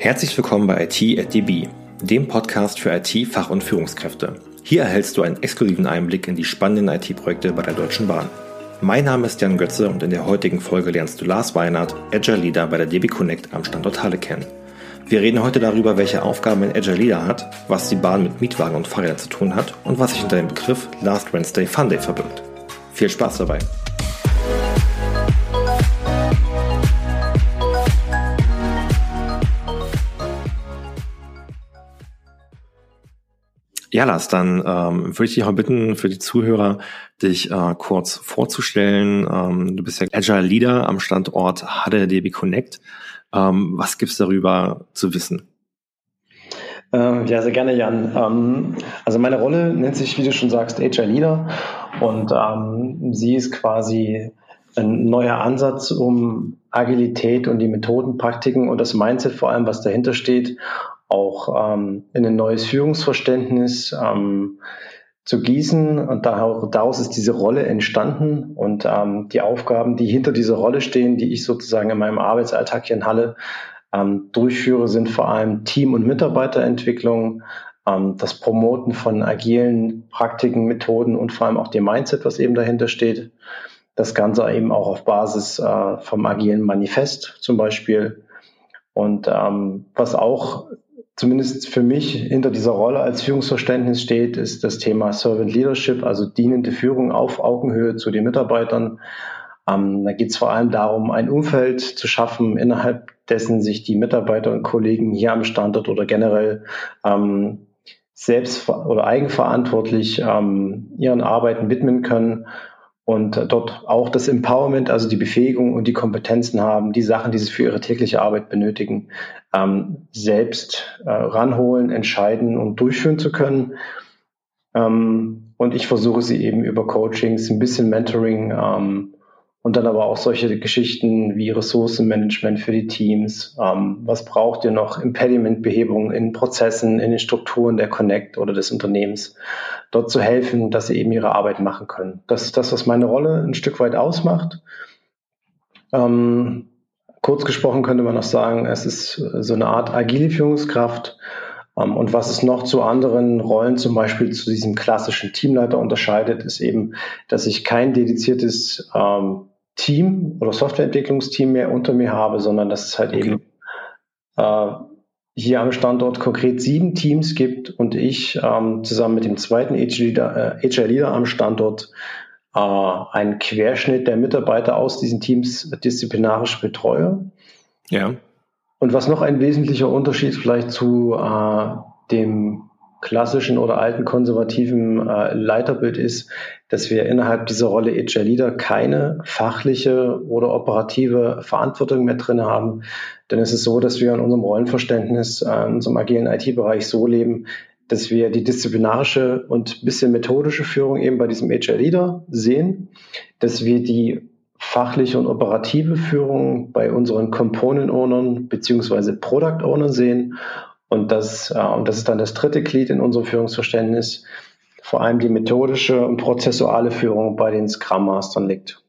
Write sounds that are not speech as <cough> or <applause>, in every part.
Herzlich willkommen bei IT at DB, dem Podcast für IT-Fach- und Führungskräfte. Hier erhältst du einen exklusiven Einblick in die spannenden IT-Projekte bei der Deutschen Bahn. Mein Name ist Jan Götze und in der heutigen Folge lernst du Lars Weinert, Agile Leader bei der DB Connect am Standort Halle kennen. Wir reden heute darüber, welche Aufgaben ein Agile Leader hat, was die Bahn mit Mietwagen und Fahrrädern zu tun hat und was sich hinter dem Begriff Last Wednesday Fun Day verbirgt. Viel Spaß dabei! Ja, Lars, dann ähm, würde ich dich auch bitten, für die Zuhörer, dich äh, kurz vorzustellen. Ähm, du bist ja Agile Leader am Standort HDDB Connect. Ähm, was gibt's darüber zu wissen? Äh, ja, sehr gerne, Jan. Ähm, also meine Rolle nennt sich, wie du schon sagst, Agile Leader und ähm, sie ist quasi ein neuer Ansatz, um Agilität und die Methoden, Praktiken und das Mindset vor allem, was dahinter steht, auch ähm, in ein neues Führungsverständnis ähm, zu gießen. Und daraus ist diese Rolle entstanden. Und ähm, die Aufgaben, die hinter dieser Rolle stehen, die ich sozusagen in meinem Arbeitsalltag hier in Halle ähm, durchführe, sind vor allem Team- und Mitarbeiterentwicklung, ähm, das Promoten von agilen Praktiken, Methoden und vor allem auch dem Mindset, was eben dahinter steht. Das Ganze eben auch auf Basis äh, vom agilen Manifest zum Beispiel. Und ähm, was auch zumindest für mich hinter dieser Rolle als Führungsverständnis steht, ist das Thema Servant Leadership, also dienende Führung auf Augenhöhe zu den Mitarbeitern. Ähm, da geht es vor allem darum, ein Umfeld zu schaffen, innerhalb dessen sich die Mitarbeiter und Kollegen hier am Standort oder generell ähm, selbst oder eigenverantwortlich ähm, ihren Arbeiten widmen können und dort auch das Empowerment, also die Befähigung und die Kompetenzen haben, die Sachen, die sie für ihre tägliche Arbeit benötigen, ähm, selbst äh, ranholen, entscheiden und durchführen zu können. Ähm, und ich versuche sie eben über Coachings, ein bisschen Mentoring ähm, und dann aber auch solche Geschichten wie Ressourcenmanagement für die Teams. Ähm, was braucht ihr noch? Impedimentbehebung in Prozessen, in den Strukturen der Connect oder des Unternehmens. Dort zu helfen, dass sie eben ihre Arbeit machen können. Das ist das, was meine Rolle ein Stück weit ausmacht. Ähm, kurz gesprochen könnte man noch sagen, es ist so eine Art agile Führungskraft. Ähm, und was es noch zu anderen Rollen, zum Beispiel zu diesem klassischen Teamleiter unterscheidet, ist eben, dass ich kein dediziertes ähm, Team oder Softwareentwicklungsteam mehr unter mir habe, sondern dass es halt okay. eben äh, hier am Standort konkret sieben Teams gibt und ich ähm, zusammen mit dem zweiten HR-Leader äh, am Standort äh, einen Querschnitt der Mitarbeiter aus diesen Teams disziplinarisch betreue. Ja. Und was noch ein wesentlicher Unterschied vielleicht zu äh, dem klassischen oder alten konservativen äh, Leiterbild ist, dass wir innerhalb dieser Rolle HR Leader keine fachliche oder operative Verantwortung mehr drin haben. Denn es ist so, dass wir in unserem Rollenverständnis, äh, in unserem agilen IT-Bereich so leben, dass wir die disziplinarische und bisschen methodische Führung eben bei diesem HR Leader sehen, dass wir die fachliche und operative Führung bei unseren Component Ownern beziehungsweise Product Ownern sehen und das, äh, und das ist dann das dritte Glied in unserem Führungsverständnis, vor allem die methodische und prozessuale Führung bei den Scrum Mastern liegt.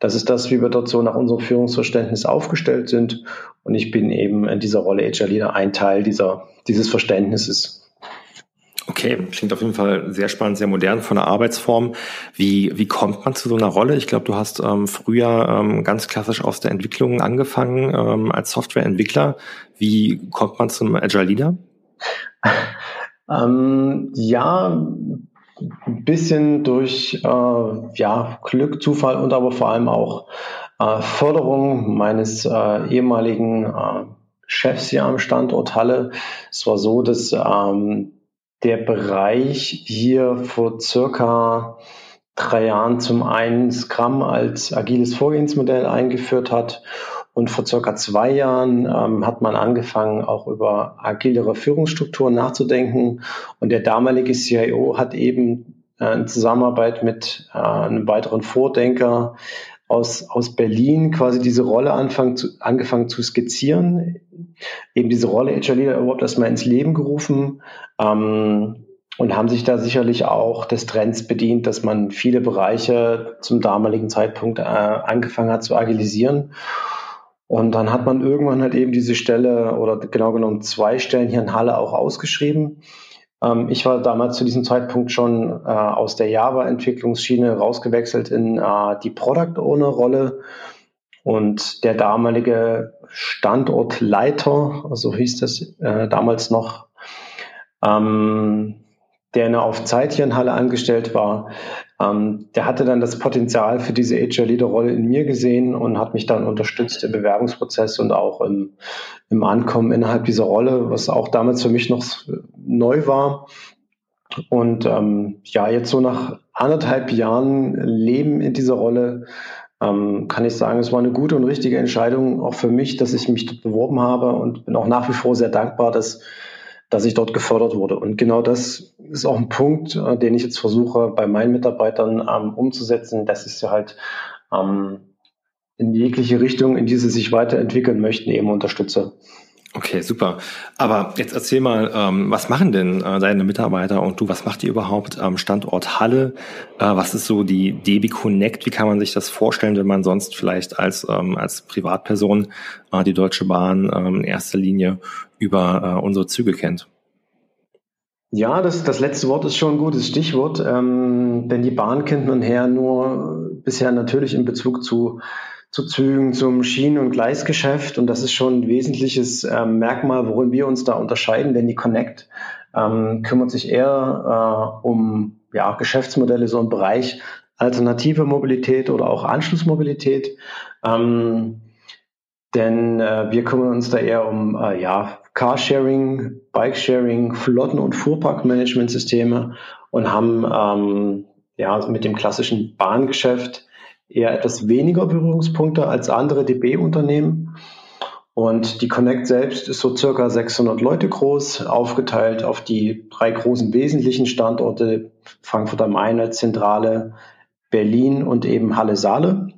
Das ist das, wie wir dort so nach unserem Führungsverständnis aufgestellt sind. Und ich bin eben in dieser Rolle HR Leader ein Teil dieser, dieses Verständnisses. Okay, klingt auf jeden Fall sehr spannend, sehr modern von der Arbeitsform. Wie, wie kommt man zu so einer Rolle? Ich glaube, du hast ähm, früher ähm, ganz klassisch aus der Entwicklung angefangen ähm, als Softwareentwickler. Wie kommt man zum Agile Leader? <laughs> Ähm, ja, ein bisschen durch äh, ja, Glück, Zufall und aber vor allem auch äh, Förderung meines äh, ehemaligen äh, Chefs hier am Standort Halle. Es war so, dass ähm, der Bereich hier vor circa drei Jahren zum einen Scrum als agiles Vorgehensmodell eingeführt hat und vor circa zwei Jahren ähm, hat man angefangen, auch über agilere Führungsstrukturen nachzudenken. Und der damalige CIO hat eben äh, in Zusammenarbeit mit äh, einem weiteren Vordenker aus, aus Berlin quasi diese Rolle anfangen zu, angefangen zu skizzieren, eben diese Rolle HR Leader überhaupt erstmal ins Leben gerufen ähm, und haben sich da sicherlich auch des Trends bedient, dass man viele Bereiche zum damaligen Zeitpunkt äh, angefangen hat zu agilisieren. Und dann hat man irgendwann halt eben diese Stelle oder genau genommen zwei Stellen hier in Halle auch ausgeschrieben. Ähm, ich war damals zu diesem Zeitpunkt schon äh, aus der Java-Entwicklungsschiene rausgewechselt in äh, die Product Owner-Rolle. Und der damalige Standortleiter, so hieß das äh, damals noch, ähm, der in Halle angestellt war, ähm, der hatte dann das Potenzial für diese HR-Leader-Rolle in mir gesehen und hat mich dann unterstützt im Bewerbungsprozess und auch im, im Ankommen innerhalb dieser Rolle, was auch damals für mich noch neu war. Und ähm, ja, jetzt so nach anderthalb Jahren Leben in dieser Rolle ähm, kann ich sagen, es war eine gute und richtige Entscheidung auch für mich, dass ich mich dort beworben habe und bin auch nach wie vor sehr dankbar, dass dass ich dort gefördert wurde. Und genau das ist auch ein Punkt, äh, den ich jetzt versuche bei meinen Mitarbeitern ähm, umzusetzen, dass ich sie halt ähm, in jegliche Richtung, in die sie sich weiterentwickeln möchten, eben unterstütze. Okay, super. Aber jetzt erzähl mal, ähm, was machen denn äh, deine Mitarbeiter und du, was macht ihr überhaupt am Standort Halle? Äh, was ist so die DB Connect? Wie kann man sich das vorstellen, wenn man sonst vielleicht als, ähm, als Privatperson äh, die Deutsche Bahn ähm, in erster Linie über äh, unsere Züge kennt? Ja, das, das letzte Wort ist schon ein gutes Stichwort, ähm, denn die Bahn kennt man her nur bisher natürlich in Bezug zu zu Zügen, zum Schienen- und Gleisgeschäft. Und das ist schon ein wesentliches äh, Merkmal, worin wir uns da unterscheiden, denn die Connect ähm, kümmert sich eher äh, um ja, Geschäftsmodelle so im Bereich alternative Mobilität oder auch Anschlussmobilität. Ähm, denn äh, wir kümmern uns da eher um äh, ja, Carsharing, Bikesharing, Flotten- und Fuhrparkmanagementsysteme und haben ähm, ja, mit dem klassischen Bahngeschäft eher etwas weniger Berührungspunkte als andere DB-Unternehmen. Und die Connect selbst ist so circa 600 Leute groß, aufgeteilt auf die drei großen wesentlichen Standorte Frankfurt am Main Zentrale, Berlin und eben Halle-Saale.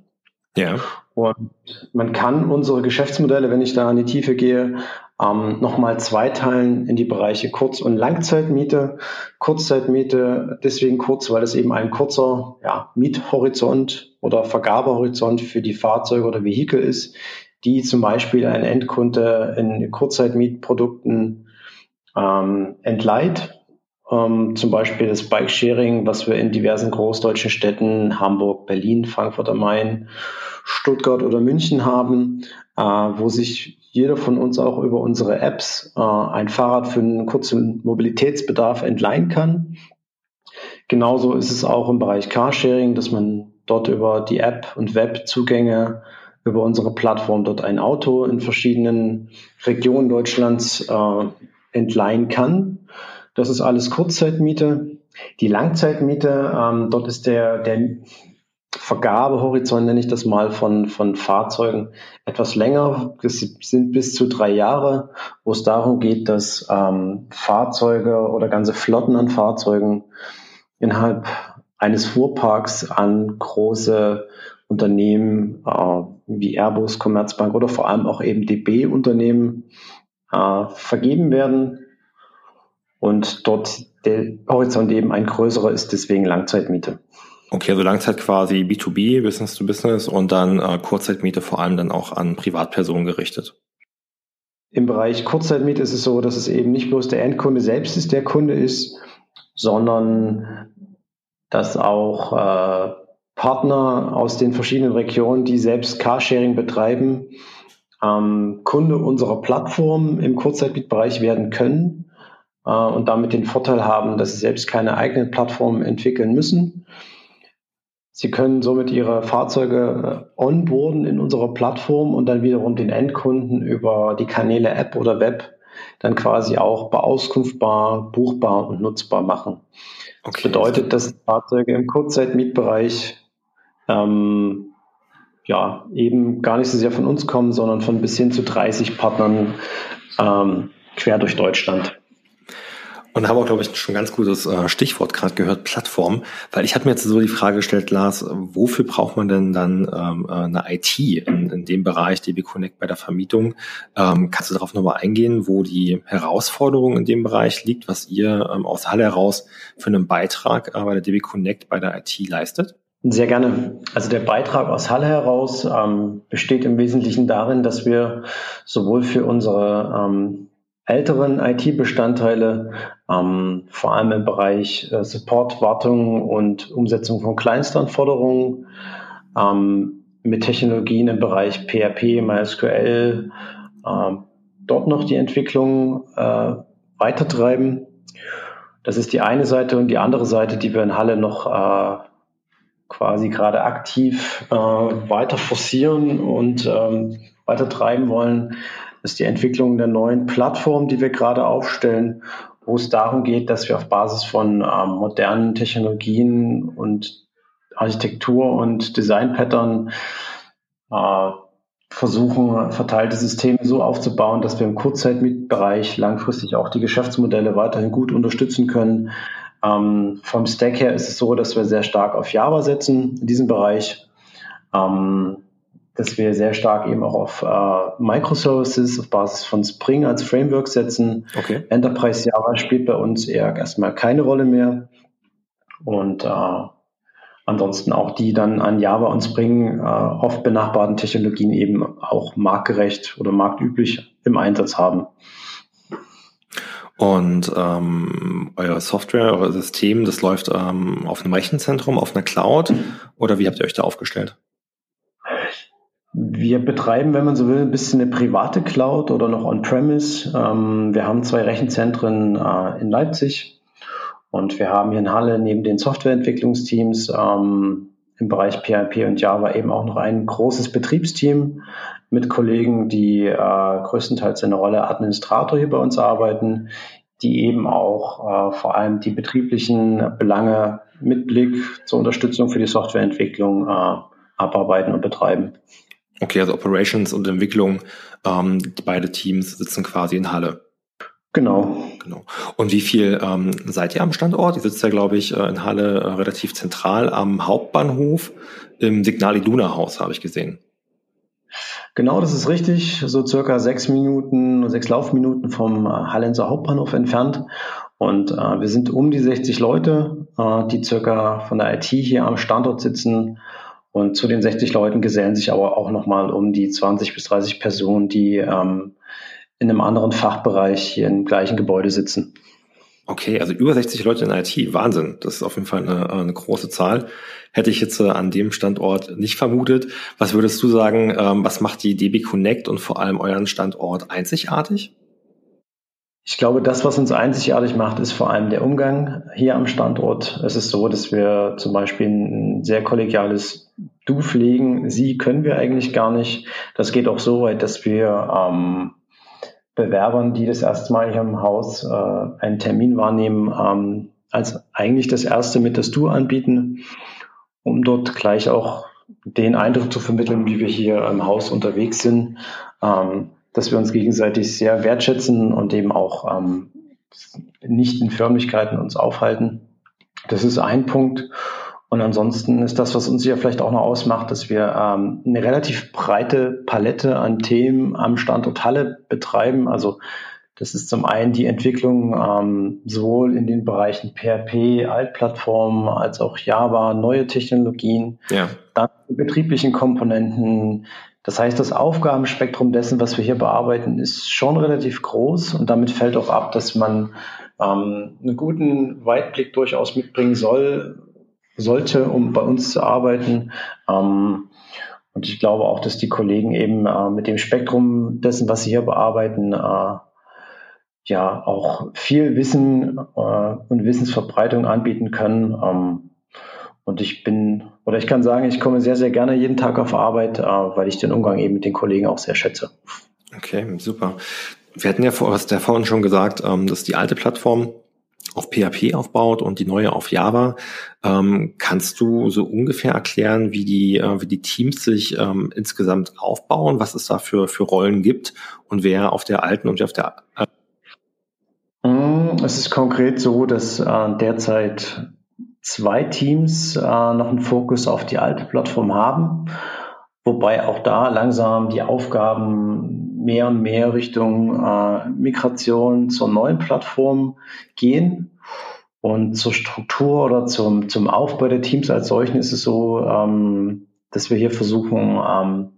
Ja. Und man kann unsere Geschäftsmodelle, wenn ich da in die Tiefe gehe, ähm, nochmal zweiteilen in die Bereiche Kurz- und Langzeitmiete. Kurzzeitmiete deswegen kurz, weil es eben ein kurzer ja, Miethorizont oder Vergabehorizont für die Fahrzeuge oder Vehikel ist, die zum Beispiel ein Endkunde in Kurzzeitmietprodukten ähm, entleiht. Ähm, zum Beispiel das Bike-Sharing, was wir in diversen großdeutschen Städten, Hamburg, Berlin, Frankfurt am Main, Stuttgart oder München haben, äh, wo sich jeder von uns auch über unsere Apps äh, ein Fahrrad für einen kurzen Mobilitätsbedarf entleihen kann. Genauso ist es auch im Bereich Carsharing, dass man dort über die App und Webzugänge über unsere Plattform dort ein Auto in verschiedenen Regionen Deutschlands äh, entleihen kann. Das ist alles Kurzzeitmiete. Die Langzeitmiete, ähm, dort ist der, der Vergabehorizont, nenne ich das mal, von, von Fahrzeugen etwas länger. Das sind bis zu drei Jahre, wo es darum geht, dass ähm, Fahrzeuge oder ganze Flotten an Fahrzeugen innerhalb eines Fuhrparks an große Unternehmen äh, wie Airbus, Commerzbank oder vor allem auch eben DB-Unternehmen äh, vergeben werden und dort der Horizont eben ein größerer ist, deswegen Langzeitmiete. Okay, also Langzeit quasi B2B, Business to Business und dann äh, Kurzzeitmiete vor allem dann auch an Privatpersonen gerichtet. Im Bereich Kurzzeitmiete ist es so, dass es eben nicht bloß der Endkunde selbst ist, der Kunde ist, sondern dass auch äh, Partner aus den verschiedenen Regionen, die selbst Carsharing betreiben, ähm, Kunde unserer Plattform im Kurzzeitmietbereich werden können äh, und damit den Vorteil haben, dass sie selbst keine eigenen Plattformen entwickeln müssen, Sie können somit Ihre Fahrzeuge äh, onboarden in unserer Plattform und dann wiederum den Endkunden über die Kanäle App oder Web dann quasi auch beauskunftbar, buchbar und nutzbar machen. Okay. Das bedeutet, dass Fahrzeuge im Kurzzeitmietbereich ähm, ja eben gar nicht so sehr von uns kommen, sondern von bis hin zu 30 Partnern ähm, quer durch Deutschland. Und haben auch, glaube ich, schon ganz gutes äh, Stichwort gerade gehört, Plattform. Weil ich hatte mir jetzt so die Frage gestellt, Lars, wofür braucht man denn dann ähm, äh, eine IT in, in dem Bereich DB Connect bei der Vermietung? Ähm, kannst du darauf nochmal eingehen, wo die Herausforderung in dem Bereich liegt, was ihr ähm, aus Halle heraus für einen Beitrag äh, bei der DB Connect bei der IT leistet? Sehr gerne. Also der Beitrag aus Halle heraus ähm, besteht im Wesentlichen darin, dass wir sowohl für unsere ähm, älteren IT-Bestandteile, ähm, vor allem im Bereich äh, Support, Wartung und Umsetzung von Kleinstanforderungen, ähm, mit Technologien im Bereich PHP, MySQL, äh, dort noch die Entwicklung äh, weitertreiben. Das ist die eine Seite und die andere Seite, die wir in Halle noch äh, quasi gerade aktiv äh, weiter forcieren und ähm, weiter treiben wollen, ist die Entwicklung der neuen Plattform, die wir gerade aufstellen, wo es darum geht, dass wir auf Basis von ähm, modernen Technologien und Architektur und Design-Pattern äh, versuchen, verteilte Systeme so aufzubauen, dass wir im Kurzzeitbereich langfristig auch die Geschäftsmodelle weiterhin gut unterstützen können, ähm, vom Stack her ist es so, dass wir sehr stark auf Java setzen in diesem Bereich, ähm, dass wir sehr stark eben auch auf äh, Microservices auf Basis von Spring als Framework setzen. Okay. Enterprise Java spielt bei uns eher erstmal keine Rolle mehr. Und äh, ansonsten auch die dann an Java und Spring äh, oft benachbarten Technologien eben auch marktgerecht oder marktüblich im Einsatz haben. Und ähm, euer Software, euer System, das läuft ähm, auf einem Rechenzentrum, auf einer Cloud oder wie habt ihr euch da aufgestellt? Wir betreiben, wenn man so will, ein bisschen eine private Cloud oder noch on-premise. Ähm, wir haben zwei Rechenzentren äh, in Leipzig und wir haben hier in Halle neben den Softwareentwicklungsteams ähm, im Bereich PHP und Java eben auch noch ein großes Betriebsteam mit Kollegen, die äh, größtenteils in der Rolle Administrator hier bei uns arbeiten, die eben auch äh, vor allem die betrieblichen Belange mit Blick zur Unterstützung für die Softwareentwicklung abarbeiten und betreiben. Okay, also Operations und Entwicklung, ähm, beide Teams sitzen quasi in Halle. Genau. genau. Und wie viel ähm, seid ihr am Standort? Ihr sitzt ja, glaube ich, äh, in Halle äh, relativ zentral am Hauptbahnhof im Signal Iduna Haus, habe ich gesehen. Genau, das ist richtig. So circa sechs Minuten, sechs Laufminuten vom äh, Hallenser Hauptbahnhof entfernt. Und äh, wir sind um die 60 Leute, äh, die circa von der IT hier am Standort sitzen. Und zu den 60 Leuten gesellen sich aber auch nochmal um die 20 bis 30 Personen, die ähm, in einem anderen Fachbereich hier im gleichen Gebäude sitzen. Okay, also über 60 Leute in IT, Wahnsinn. Das ist auf jeden Fall eine, eine große Zahl. Hätte ich jetzt äh, an dem Standort nicht vermutet. Was würdest du sagen, ähm, was macht die DB Connect und vor allem euren Standort einzigartig? Ich glaube, das, was uns einzigartig macht, ist vor allem der Umgang hier am Standort. Es ist so, dass wir zum Beispiel ein sehr kollegiales Du pflegen. Sie können wir eigentlich gar nicht. Das geht auch so weit, dass wir ähm, Bewerbern, die das erste Mal hier im Haus äh, einen Termin wahrnehmen, ähm, als eigentlich das erste mit das Du anbieten, um dort gleich auch den Eindruck zu vermitteln, wie wir hier im Haus unterwegs sind, ähm, dass wir uns gegenseitig sehr wertschätzen und eben auch ähm, nicht in Förmlichkeiten uns aufhalten. Das ist ein Punkt. Und ansonsten ist das, was uns ja vielleicht auch noch ausmacht, dass wir ähm, eine relativ breite Palette an Themen am Standort Halle betreiben. Also das ist zum einen die Entwicklung ähm, sowohl in den Bereichen PHP, Altplattformen als auch Java, neue Technologien, ja. dann die betrieblichen Komponenten. Das heißt, das Aufgabenspektrum dessen, was wir hier bearbeiten, ist schon relativ groß und damit fällt auch ab, dass man ähm, einen guten Weitblick durchaus mitbringen soll, sollte, um bei uns zu arbeiten. Ähm, und ich glaube auch, dass die Kollegen eben äh, mit dem Spektrum dessen, was sie hier bearbeiten, äh, ja auch viel Wissen äh, und Wissensverbreitung anbieten können. Ähm, und ich bin, oder ich kann sagen, ich komme sehr, sehr gerne jeden Tag auf Arbeit, äh, weil ich den Umgang eben mit den Kollegen auch sehr schätze. Okay, super. Wir hatten ja vor, hast ja vorhin schon gesagt, ähm, dass die alte Plattform auf PHP aufbaut und die neue auf Java. Ähm, kannst du so ungefähr erklären, wie die, äh, wie die Teams sich ähm, insgesamt aufbauen, was es da für, für Rollen gibt und wer auf der alten und auf der äh mm, es ist konkret so, dass äh, derzeit zwei Teams äh, noch einen Fokus auf die alte Plattform haben, wobei auch da langsam die Aufgaben mehr und mehr Richtung äh, Migration zur neuen Plattform gehen. Und zur Struktur oder zum, zum Aufbau der Teams als solchen ist es so, ähm, dass wir hier versuchen, ähm,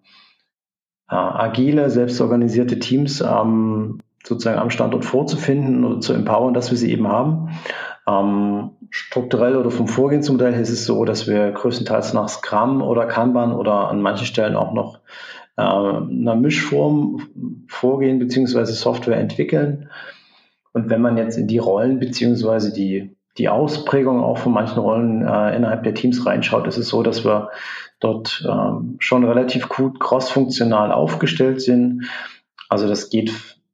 äh, agile, selbstorganisierte Teams ähm, sozusagen am Standort vorzufinden oder zu empowern, dass wir sie eben haben. Ähm, strukturell oder vom Vorgehensmodell ist es so, dass wir größtenteils nach Scrum oder Kanban oder an manchen Stellen auch noch äh, einer Mischform vorgehen beziehungsweise Software entwickeln. Und wenn man jetzt in die Rollen beziehungsweise die, die Ausprägung auch von manchen Rollen äh, innerhalb der Teams reinschaut, ist es so, dass wir dort ähm, schon relativ gut crossfunktional aufgestellt sind. Also das geht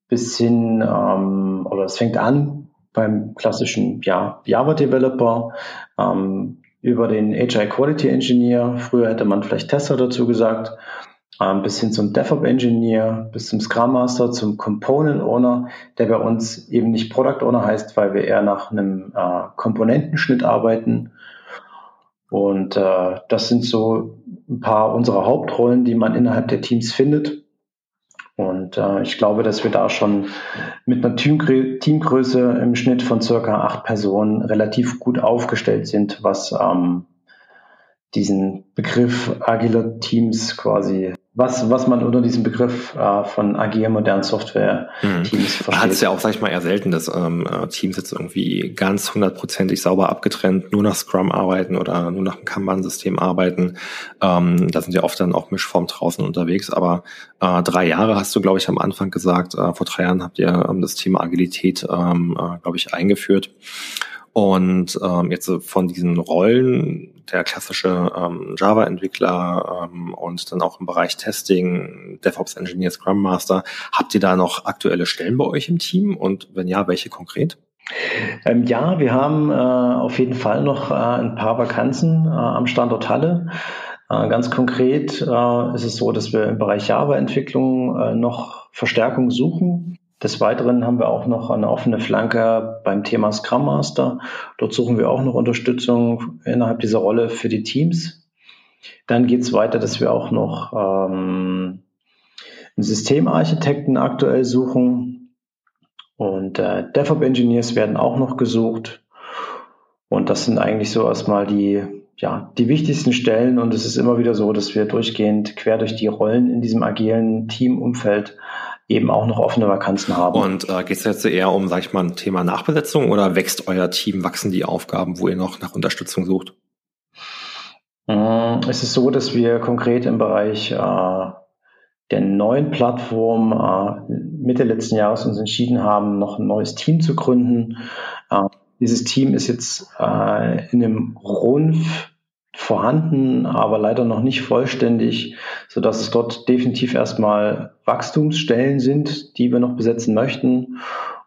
bis hin, ähm, oder es fängt an beim klassischen ja, Java-Developer, ähm, über den Agile Quality Engineer, früher hätte man vielleicht Tester dazu gesagt, ähm, bis hin zum DevOps Engineer, bis zum Scrum Master, zum Component Owner, der bei uns eben nicht Product Owner heißt, weil wir eher nach einem äh, Komponentenschnitt arbeiten. Und äh, das sind so ein paar unserer Hauptrollen, die man innerhalb der Teams findet. Und äh, ich glaube, dass wir da schon mit einer Teamgröße im Schnitt von circa acht Personen relativ gut aufgestellt sind, was ähm, diesen Begriff agiler Teams quasi was, was man unter diesem Begriff äh, von agil modernen Software-Teams mhm. versteht. Hat es ja auch, sag ich mal, eher selten, dass ähm, äh, Teams jetzt irgendwie ganz hundertprozentig sauber abgetrennt nur nach Scrum arbeiten oder nur nach einem Kanban-System arbeiten. Ähm, da sind ja oft dann auch Mischformen draußen unterwegs. Aber äh, drei Jahre hast du, glaube ich, am Anfang gesagt. Äh, vor drei Jahren habt ihr ähm, das Thema Agilität, ähm, äh, glaube ich, eingeführt. Und ähm, jetzt von diesen Rollen, der klassische ähm, Java-Entwickler ähm, und dann auch im Bereich Testing, DevOps Engineer, Scrum Master, habt ihr da noch aktuelle Stellen bei euch im Team? Und wenn ja, welche konkret? Ähm, ja, wir haben äh, auf jeden Fall noch äh, ein paar Vakanzen äh, am Standort Halle. Äh, ganz konkret äh, ist es so, dass wir im Bereich Java-Entwicklung äh, noch Verstärkung suchen. Des Weiteren haben wir auch noch eine offene Flanke beim Thema Scrum Master. Dort suchen wir auch noch Unterstützung innerhalb dieser Rolle für die Teams. Dann geht es weiter, dass wir auch noch ähm, einen Systemarchitekten aktuell suchen. Und äh, DevOps Engineers werden auch noch gesucht. Und das sind eigentlich so erstmal die, ja, die wichtigsten Stellen. Und es ist immer wieder so, dass wir durchgehend quer durch die Rollen in diesem agilen Teamumfeld eben auch noch offene Vakanzen haben. Und äh, geht es jetzt eher um, sag ich mal, ein Thema Nachbesetzung oder wächst euer Team, wachsen die Aufgaben, wo ihr noch nach Unterstützung sucht? Mm, es ist so, dass wir konkret im Bereich äh, der neuen Plattform äh, Mitte letzten Jahres uns entschieden haben, noch ein neues Team zu gründen. Äh, dieses Team ist jetzt äh, in einem Rundf vorhanden, aber leider noch nicht vollständig, so dass es dort definitiv erstmal Wachstumsstellen sind, die wir noch besetzen möchten.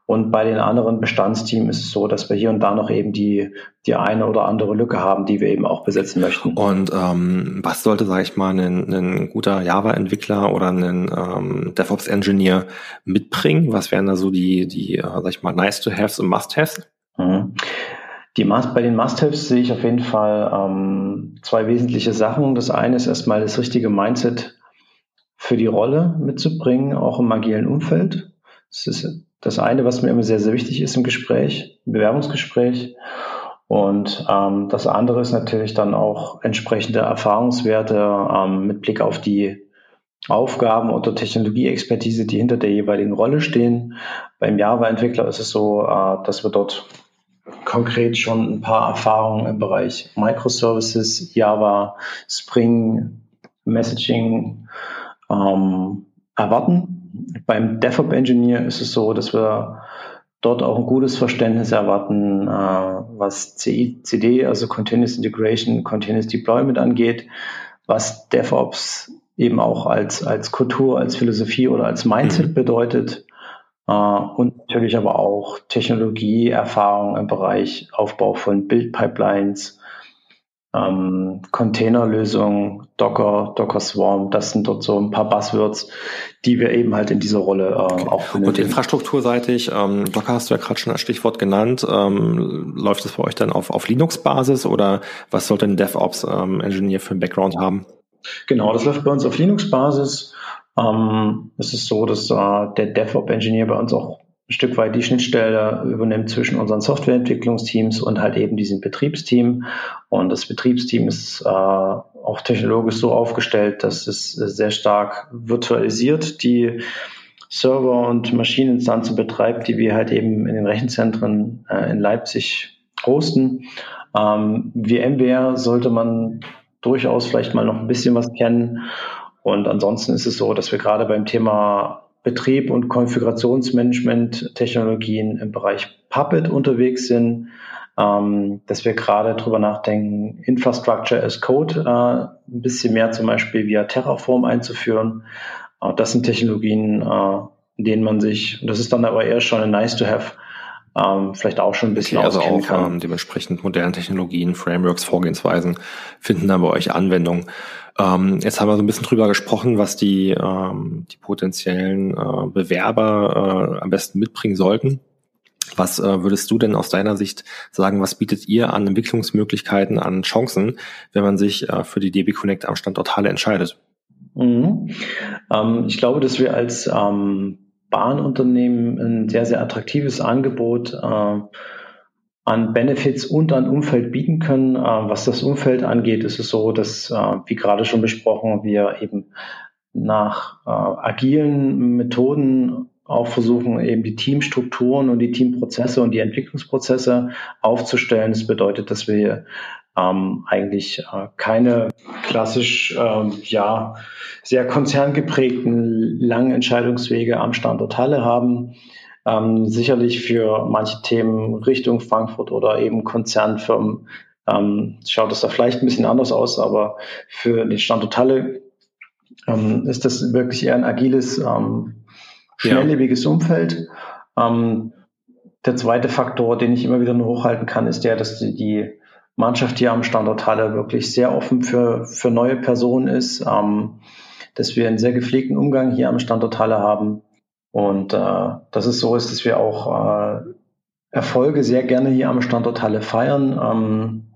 Und bei den anderen Bestandsteams ist es so, dass wir hier und da noch eben die, die eine oder andere Lücke haben, die wir eben auch besetzen möchten. Und ähm, was sollte, sage ich mal, ein, ein guter Java-Entwickler oder ein ähm, DevOps-Engineer mitbringen? Was wären da so die, die äh, sag ich mal, nice-to-haves und must-haves? Mhm. Die Must, bei den Must-Haves sehe ich auf jeden Fall ähm, zwei wesentliche Sachen. Das eine ist erstmal das richtige Mindset für die Rolle mitzubringen, auch im agilen Umfeld. Das ist das eine, was mir immer sehr, sehr wichtig ist im Gespräch, im Bewerbungsgespräch. Und ähm, das andere ist natürlich dann auch entsprechende Erfahrungswerte ähm, mit Blick auf die Aufgaben oder Technologieexpertise, die hinter der jeweiligen Rolle stehen. Beim Java-Entwickler ist es so, äh, dass wir dort konkret schon ein paar Erfahrungen im Bereich Microservices, Java, Spring, Messaging ähm, erwarten. Beim DevOps Engineer ist es so, dass wir dort auch ein gutes Verständnis erwarten, äh, was CI/CD, also Continuous Integration, Continuous Deployment angeht, was DevOps eben auch als, als Kultur, als Philosophie oder als Mindset mhm. bedeutet und natürlich aber auch Technologieerfahrung im Bereich Aufbau von Bildpipelines, ähm, Containerlösungen, Docker, Docker Swarm, das sind dort so ein paar Buzzwords, die wir eben halt in dieser Rolle äh, okay. auch benötigen. Und infrastrukturseitig, ähm, Docker hast du ja gerade schon als Stichwort genannt, ähm, läuft es bei euch dann auf, auf Linux-Basis oder was sollte ein DevOps-Engineer ähm, für einen Background haben? Genau, das läuft bei uns auf Linux-Basis. Ähm, es ist so, dass äh, der DevOps-Engineer bei uns auch Stück weit die Schnittstelle übernimmt zwischen unseren Softwareentwicklungsteams und halt eben diesem Betriebsteam. Und das Betriebsteam ist äh, auch technologisch so aufgestellt, dass es sehr stark virtualisiert die Server- und Maschineninstanzen betreibt, die wir halt eben in den Rechenzentren äh, in Leipzig hosten. Ähm, VMware sollte man durchaus vielleicht mal noch ein bisschen was kennen. Und ansonsten ist es so, dass wir gerade beim Thema Betrieb und Konfigurationsmanagement-Technologien im Bereich Puppet unterwegs sind, ähm, dass wir gerade drüber nachdenken, Infrastructure as Code äh, ein bisschen mehr zum Beispiel via Terraform einzuführen. Äh, das sind Technologien, äh, in denen man sich, und das ist dann aber eher schon ein nice to have, ähm, vielleicht auch schon ein bisschen okay, also auch kann. Ähm, dementsprechend modernen Technologien, Frameworks, Vorgehensweisen finden dann bei euch Anwendung. Ähm, jetzt haben wir so ein bisschen drüber gesprochen, was die, ähm, die potenziellen äh, Bewerber äh, am besten mitbringen sollten. Was äh, würdest du denn aus deiner Sicht sagen, was bietet ihr an Entwicklungsmöglichkeiten, an Chancen, wenn man sich äh, für die DB Connect am Standort Halle entscheidet? Mhm. Ähm, ich glaube, dass wir als ähm, Bahnunternehmen ein sehr, sehr attraktives Angebot äh, an Benefits und an Umfeld bieten können. Äh, was das Umfeld angeht, ist es so, dass, äh, wie gerade schon besprochen, wir eben nach äh, agilen Methoden auch versuchen, eben die Teamstrukturen und die Teamprozesse und die Entwicklungsprozesse aufzustellen. Das bedeutet, dass wir ähm, eigentlich äh, keine klassisch ähm, ja sehr konzerngeprägten langen Entscheidungswege am Standort Halle haben. Ähm, sicherlich für manche Themen Richtung Frankfurt oder eben Konzernfirmen ähm, schaut es da vielleicht ein bisschen anders aus, aber für den Standort Halle ähm, ist das wirklich eher ein agiles, ähm, schnelllebiges ja. Umfeld. Ähm, der zweite Faktor, den ich immer wieder nur hochhalten kann, ist der, dass die, die Mannschaft hier am Standort Halle wirklich sehr offen für, für neue Personen ist, ähm, dass wir einen sehr gepflegten Umgang hier am Standort Halle haben und äh, dass es so ist, dass wir auch äh, Erfolge sehr gerne hier am Standort Halle feiern, ähm,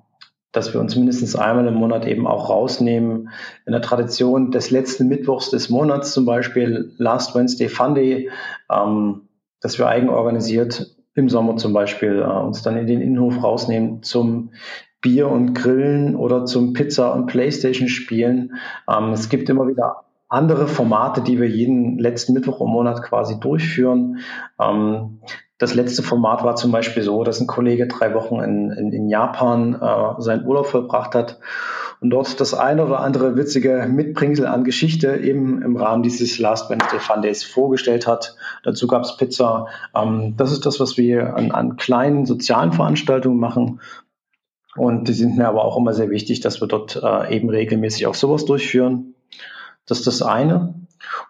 dass wir uns mindestens einmal im Monat eben auch rausnehmen. In der Tradition des letzten Mittwochs des Monats zum Beispiel Last Wednesday Fun Day, ähm, dass wir eigenorganisiert im Sommer zum Beispiel äh, uns dann in den Innenhof rausnehmen zum Bier und Grillen oder zum Pizza und Playstation spielen. Ähm, es gibt immer wieder andere Formate, die wir jeden letzten Mittwoch im Monat quasi durchführen. Ähm, das letzte Format war zum Beispiel so, dass ein Kollege drei Wochen in, in, in Japan äh, seinen Urlaub verbracht hat und dort das eine oder andere witzige Mitbringsel an Geschichte eben im Rahmen dieses Last Wednesday Fun Days vorgestellt hat. Dazu gab es Pizza. Ähm, das ist das, was wir an, an kleinen sozialen Veranstaltungen machen. Und die sind mir aber auch immer sehr wichtig, dass wir dort äh, eben regelmäßig auch sowas durchführen. Das ist das eine.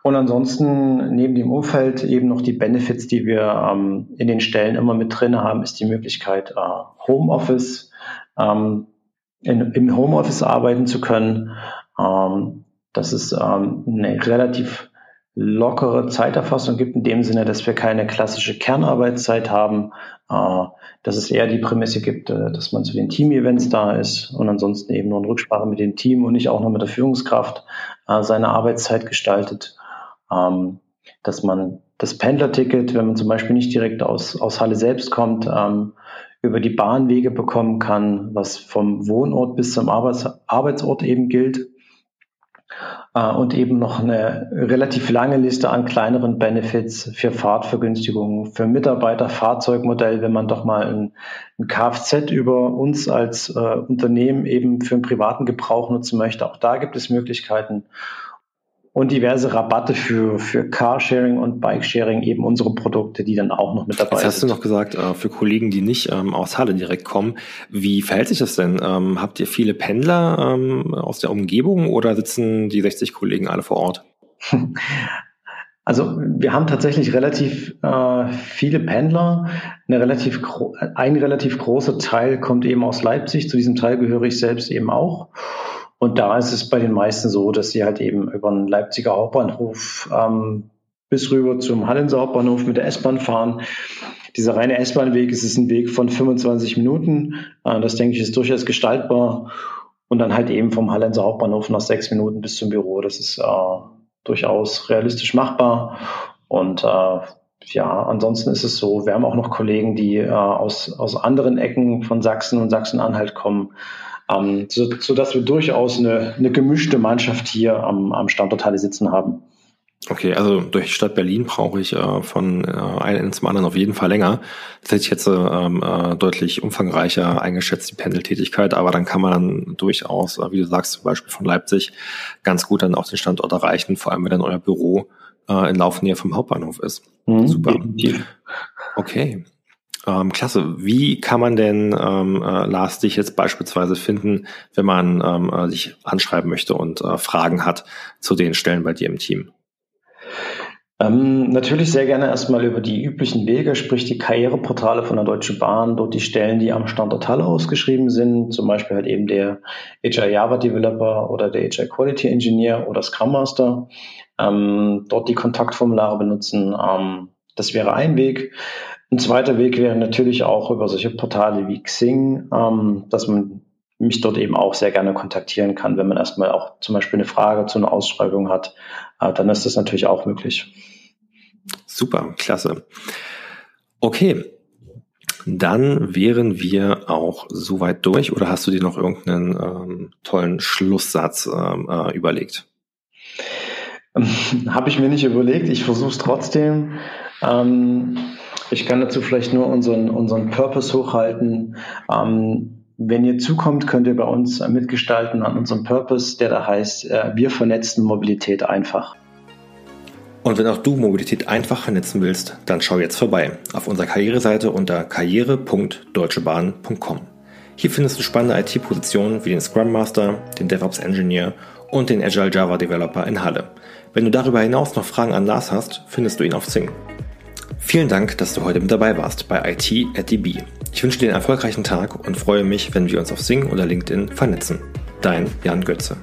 Und ansonsten neben dem Umfeld eben noch die Benefits, die wir ähm, in den Stellen immer mit drin haben, ist die Möglichkeit, äh, Homeoffice, ähm, in, im Homeoffice arbeiten zu können. Ähm, das ist ähm, eine relativ lockere Zeiterfassung gibt, in dem Sinne, dass wir keine klassische Kernarbeitszeit haben, äh, dass es eher die Prämisse gibt, äh, dass man zu den Team-Events da ist und ansonsten eben nur in Rücksprache mit dem Team und nicht auch noch mit der Führungskraft äh, seine Arbeitszeit gestaltet, ähm, dass man das Pendlerticket, wenn man zum Beispiel nicht direkt aus, aus Halle selbst kommt, ähm, über die Bahnwege bekommen kann, was vom Wohnort bis zum Arbeits Arbeitsort eben gilt und eben noch eine relativ lange Liste an kleineren Benefits für Fahrtvergünstigungen, für Mitarbeiter, Fahrzeugmodell, wenn man doch mal ein, ein Kfz über uns als äh, Unternehmen eben für einen privaten Gebrauch nutzen möchte. Auch da gibt es Möglichkeiten und diverse Rabatte für, für Carsharing und Bikesharing, eben unsere Produkte, die dann auch noch mit dabei sind. Jetzt hast du noch gesagt, äh, für Kollegen, die nicht ähm, aus Halle direkt kommen, wie verhält sich das denn? Ähm, habt ihr viele Pendler ähm, aus der Umgebung oder sitzen die 60 Kollegen alle vor Ort? <laughs> Also wir haben tatsächlich relativ äh, viele Pendler. Eine relativ ein relativ großer Teil kommt eben aus Leipzig. Zu diesem Teil gehöre ich selbst eben auch. Und da ist es bei den meisten so, dass sie halt eben über den Leipziger Hauptbahnhof ähm, bis rüber zum Hallenser Hauptbahnhof mit der S-Bahn fahren. Dieser reine S-Bahn-Weg ist, ist ein Weg von 25 Minuten. Äh, das denke ich ist durchaus gestaltbar. Und dann halt eben vom Hallenser Hauptbahnhof nach sechs Minuten bis zum Büro. Das ist äh, durchaus realistisch machbar. Und äh, ja, ansonsten ist es so, wir haben auch noch Kollegen, die äh, aus, aus anderen Ecken von Sachsen und Sachsen-Anhalt kommen, ähm, so, sodass wir durchaus eine, eine gemischte Mannschaft hier am, am Standort Halle sitzen haben. Okay, also durch die Stadt Berlin brauche ich äh, von äh, einem zum anderen auf jeden Fall länger. Das hätte ich jetzt ähm, äh, deutlich umfangreicher eingeschätzt, die Pendeltätigkeit, aber dann kann man dann durchaus, äh, wie du sagst, zum Beispiel von Leipzig ganz gut dann auch den Standort erreichen, vor allem wenn dann euer Büro äh, in Laufnähe vom Hauptbahnhof ist. Mhm, Super. Okay. Ähm, klasse. Wie kann man denn, ähm, äh, Lars, dich jetzt beispielsweise finden, wenn man ähm, äh, dich anschreiben möchte und äh, Fragen hat zu den Stellen bei dir im Team? Ähm, natürlich sehr gerne erstmal über die üblichen Wege, sprich die Karriereportale von der Deutschen Bahn, dort die Stellen, die am Standort Halle ausgeschrieben sind, zum Beispiel halt eben der HR Java Developer oder der HR Quality Engineer oder Scrum Master. Ähm, dort die Kontaktformulare benutzen. Ähm, das wäre ein Weg. Ein zweiter Weg wäre natürlich auch über solche Portale wie Xing, ähm, dass man mich dort eben auch sehr gerne kontaktieren kann, wenn man erstmal auch zum Beispiel eine Frage zu einer Ausschreibung hat, äh, dann ist das natürlich auch möglich. Super, klasse. Okay, dann wären wir auch soweit durch oder hast du dir noch irgendeinen ähm, tollen Schlusssatz ähm, äh, überlegt? <laughs> Habe ich mir nicht überlegt, ich versuche es trotzdem. Ähm, ich kann dazu vielleicht nur unseren, unseren Purpose hochhalten. Ähm, wenn ihr zukommt, könnt ihr bei uns mitgestalten an unserem Purpose, der da heißt, äh, wir vernetzen Mobilität einfach. Und wenn auch du Mobilität einfach vernetzen willst, dann schau jetzt vorbei auf unserer Karriereseite unter karriere.deutschebahn.com. Hier findest du spannende IT-Positionen wie den Scrum Master, den DevOps Engineer und den Agile Java Developer in Halle. Wenn du darüber hinaus noch Fragen an Lars hast, findest du ihn auf Zing. Vielen Dank, dass du heute mit dabei warst bei IT at DB. Ich wünsche dir einen erfolgreichen Tag und freue mich, wenn wir uns auf Sing oder LinkedIn vernetzen. Dein Jan Götze.